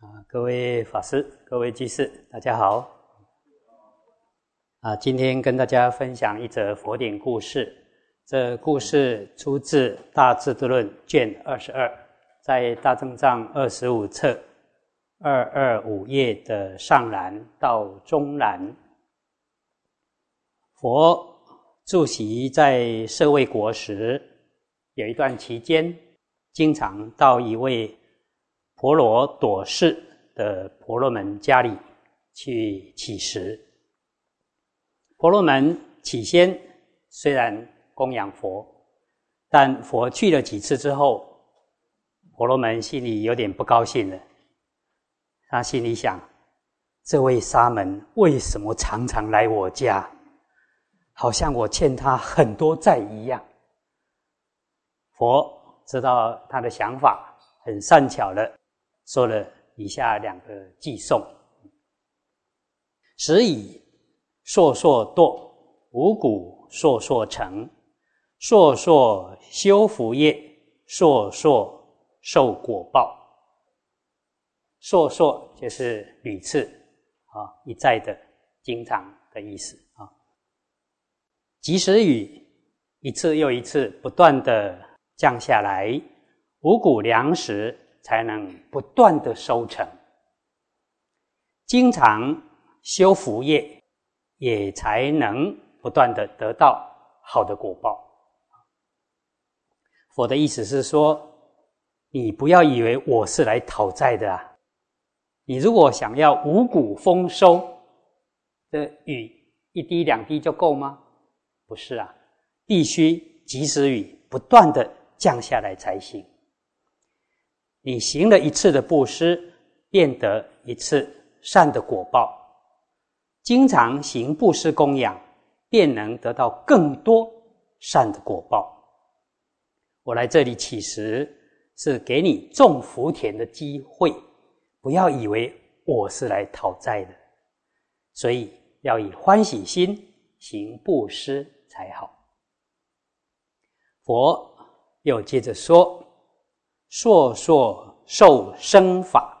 啊，各位法师、各位居士，大家好。啊，今天跟大家分享一则佛典故事。这故事出自《大智度论》卷二十二，在大正藏二十五册二二五页的上栏到中栏。佛住席在舍卫国时，有一段期间，经常到一位。婆罗多士的婆罗门家里去乞食。婆罗门起先虽然供养佛，但佛去了几次之后，婆罗门心里有点不高兴了。他心里想：这位沙门为什么常常来我家？好像我欠他很多债一样。佛知道他的想法，很善巧的。说了以下两个寄颂：时以烁烁堕，五谷烁烁成，烁烁修福业，烁烁受果报。烁烁就是屡次啊，一再的、经常的意思啊。及时雨一次又一次不断的降下来，五谷粮食。才能不断的收成，经常修福业，也才能不断的得到好的果报。佛的意思是说，你不要以为我是来讨债的啊！你如果想要五谷丰收，这雨一滴两滴就够吗？不是啊，必须及时雨不断的降下来才行。你行了一次的布施，便得一次善的果报；经常行布施供养，便能得到更多善的果报。我来这里乞食，是给你种福田的机会，不要以为我是来讨债的，所以要以欢喜心行布施才好。佛又接着说。烁烁受生法，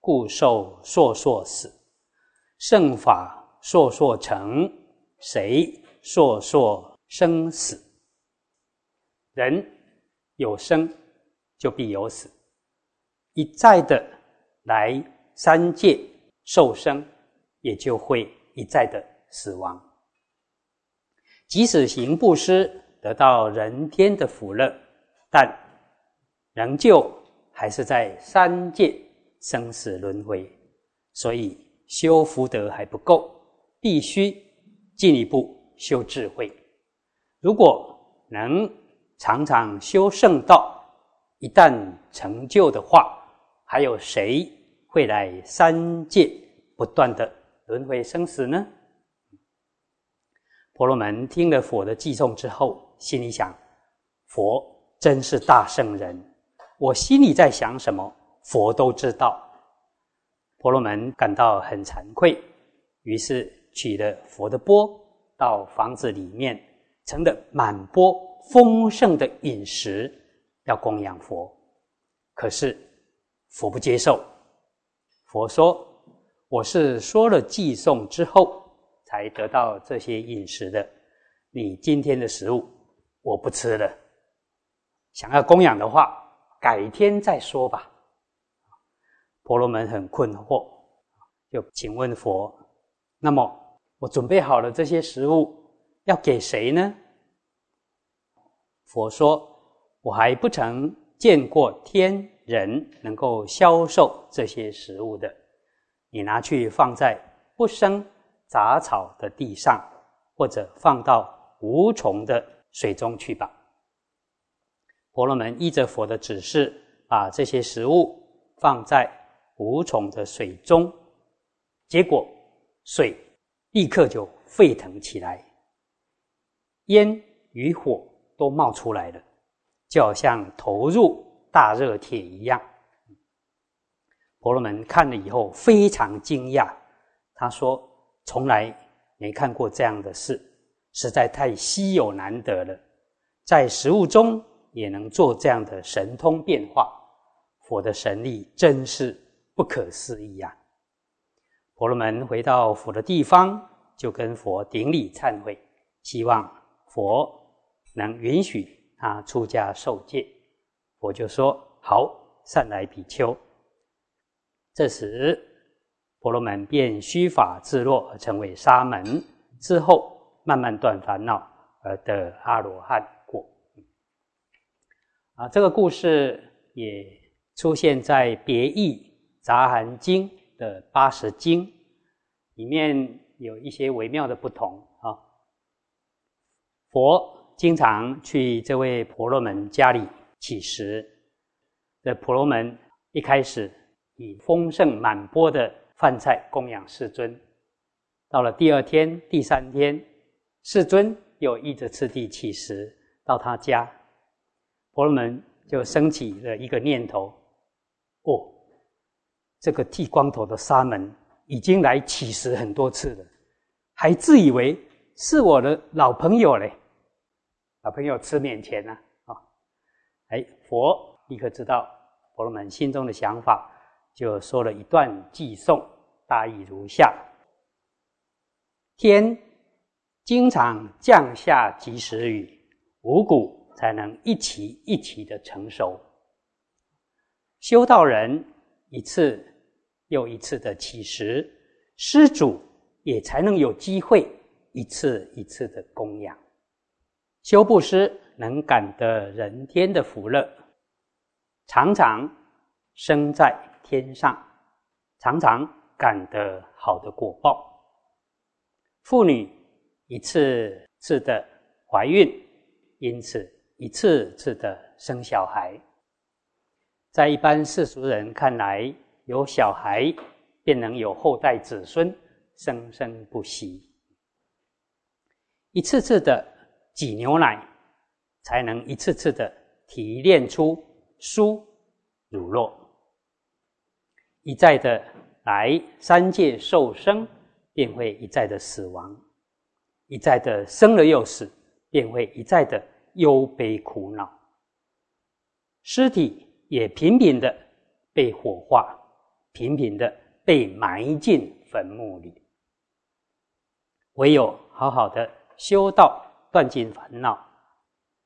故受烁烁死；圣法烁烁成，谁烁烁生死？人有生，就必有死。一再的来三界受生，也就会一再的死亡。即使行布施，得到人天的福乐，但。仍旧还是在三界生死轮回，所以修福德还不够，必须进一步修智慧。如果能常常修圣道，一旦成就的话，还有谁会来三界不断的轮回生死呢？婆罗门听了佛的寄送之后，心里想：佛真是大圣人。我心里在想什么，佛都知道。婆罗门感到很惭愧，于是取了佛的钵，到房子里面盛了满钵丰盛的饮食，要供养佛。可是佛不接受。佛说：“我是说了寄送之后，才得到这些饮食的。你今天的食物，我不吃了。想要供养的话。”改天再说吧。婆罗门很困惑，就请问佛：“那么我准备好了这些食物，要给谁呢？”佛说：“我还不曾见过天人能够销售这些食物的，你拿去放在不生杂草的地上，或者放到无虫的水中去吧。”婆罗门依着佛的指示，把这些食物放在无虫的水中，结果水立刻就沸腾起来，烟与火都冒出来了，就好像投入大热铁一样。婆罗门看了以后非常惊讶，他说：“从来没看过这样的事，实在太稀有难得了，在食物中。”也能做这样的神通变化，佛的神力真是不可思议啊！婆罗门回到佛的地方，就跟佛顶礼忏悔，希望佛能允许他出家受戒。佛就说：“好，善来比丘。”这时，婆罗门便须发自落，成为沙门。之后，慢慢断烦恼，而得阿罗汉。啊，这个故事也出现在别译。杂含经的八十经里面有一些微妙的不同啊。佛经常去这位婆罗门家里乞食，这婆罗门一开始以丰盛满钵的饭菜供养世尊，到了第二天、第三天，世尊又依着次第乞食到他家，婆罗门就升起了一个念头：哦。这个剃光头的沙门已经来乞食很多次了，还自以为是我的老朋友嘞，老朋友吃免钱呢啊！哎，佛立刻知道婆罗门心中的想法，就说了一段偈颂，大意如下：天经常降下及时雨，五谷才能一起一起的成熟。修道人。一次又一次的乞食，施主也才能有机会一次一次的供养。修布施能感得人天的福乐，常常生在天上，常常感得好的果报。妇女一次次的怀孕，因此一次次的生小孩。在一般世俗人看来，有小孩便能有后代子孙，生生不息。一次次的挤牛奶，才能一次次的提炼出酥乳酪。一再的来三界受生，便会一再的死亡；一再的生了又死，便会一再的忧悲苦恼。尸体。也频频的被火化，频频的被埋进坟墓里。唯有好好的修道，断尽烦恼，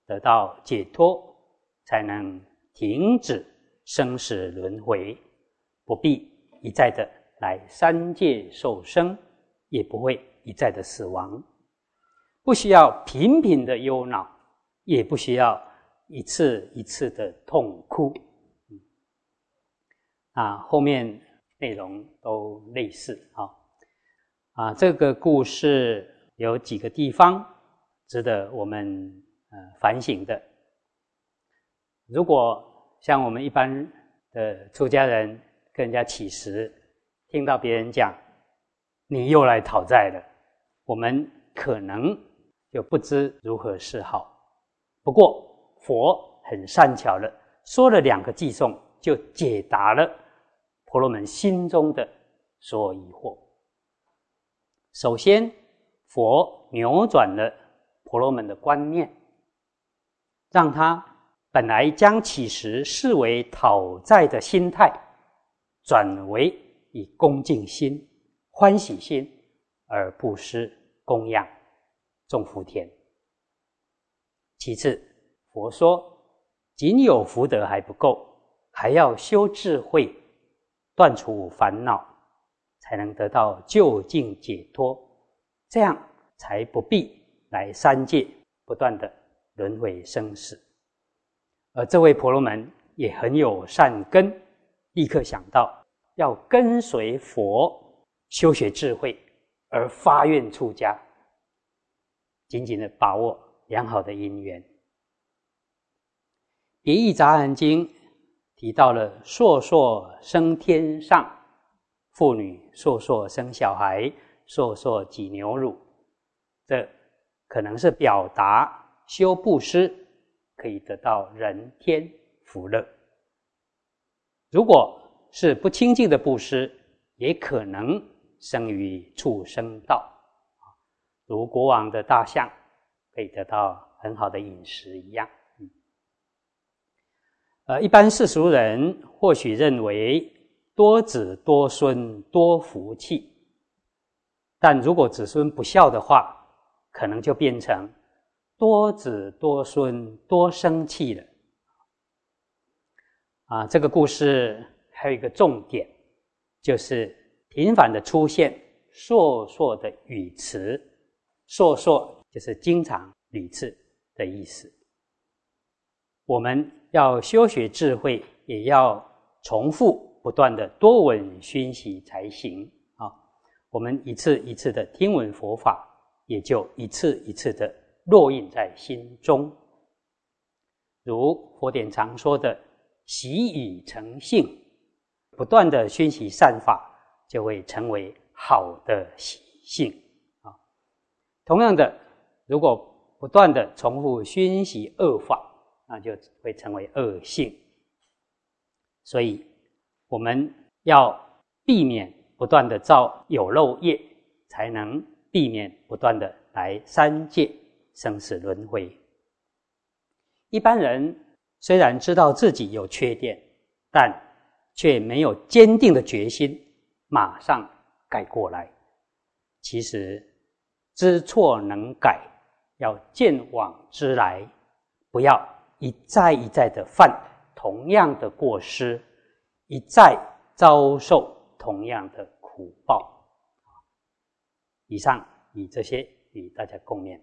得到解脱，才能停止生死轮回，不必一再的来三界受生，也不会一再的死亡，不需要频频的忧恼，也不需要一次一次的痛哭。啊，后面内容都类似啊。啊，这个故事有几个地方值得我们呃反省的。如果像我们一般的出家人跟人家乞食，听到别人讲你又来讨债了，我们可能就不知如何是好。不过佛很善巧的说了两个偈颂。就解答了婆罗门心中的所有疑惑。首先，佛扭转了婆罗门的观念，让他本来将乞食视为讨债的心态，转为以恭敬心、欢喜心而布施供养众福田。其次，佛说，仅有福德还不够。还要修智慧，断除烦恼，才能得到究竟解脱。这样才不必来三界不断的轮回生死。而这位婆罗门也很有善根，立刻想到要跟随佛修学智慧，而发愿出家，紧紧的把握良好的因缘。别义杂含经。提到了硕硕升天上，妇女硕硕生小孩，硕硕挤牛乳，这可能是表达修布施可以得到人天福乐。如果是不清净的布施，也可能生于畜生道，如国王的大象可以得到很好的饮食一样。呃，一般世俗人或许认为多子多孙多福气。但如果子孙不孝的话，可能就变成多子多孙多生气了。啊，这个故事还有一个重点，就是频繁的出现“烁烁”的语词，“烁烁”就是经常、屡次的意思。我们要修学智慧，也要重复不断的多闻熏习才行啊。我们一次一次的听闻佛法，也就一次一次的烙印在心中。如佛典常说的“习语成性”，不断的熏习善法，就会成为好的习性啊。同样的，如果不断的重复熏习恶法，那就会成为恶性。所以，我们要避免。不断的造有漏业，才能避免不断的来三界生死轮回。一般人虽然知道自己有缺点，但却没有坚定的决心马上改过来。其实知错能改，要见往知来，不要一再一再的犯同样的过失，一再遭受。同样的苦报，以上以这些与大家共勉。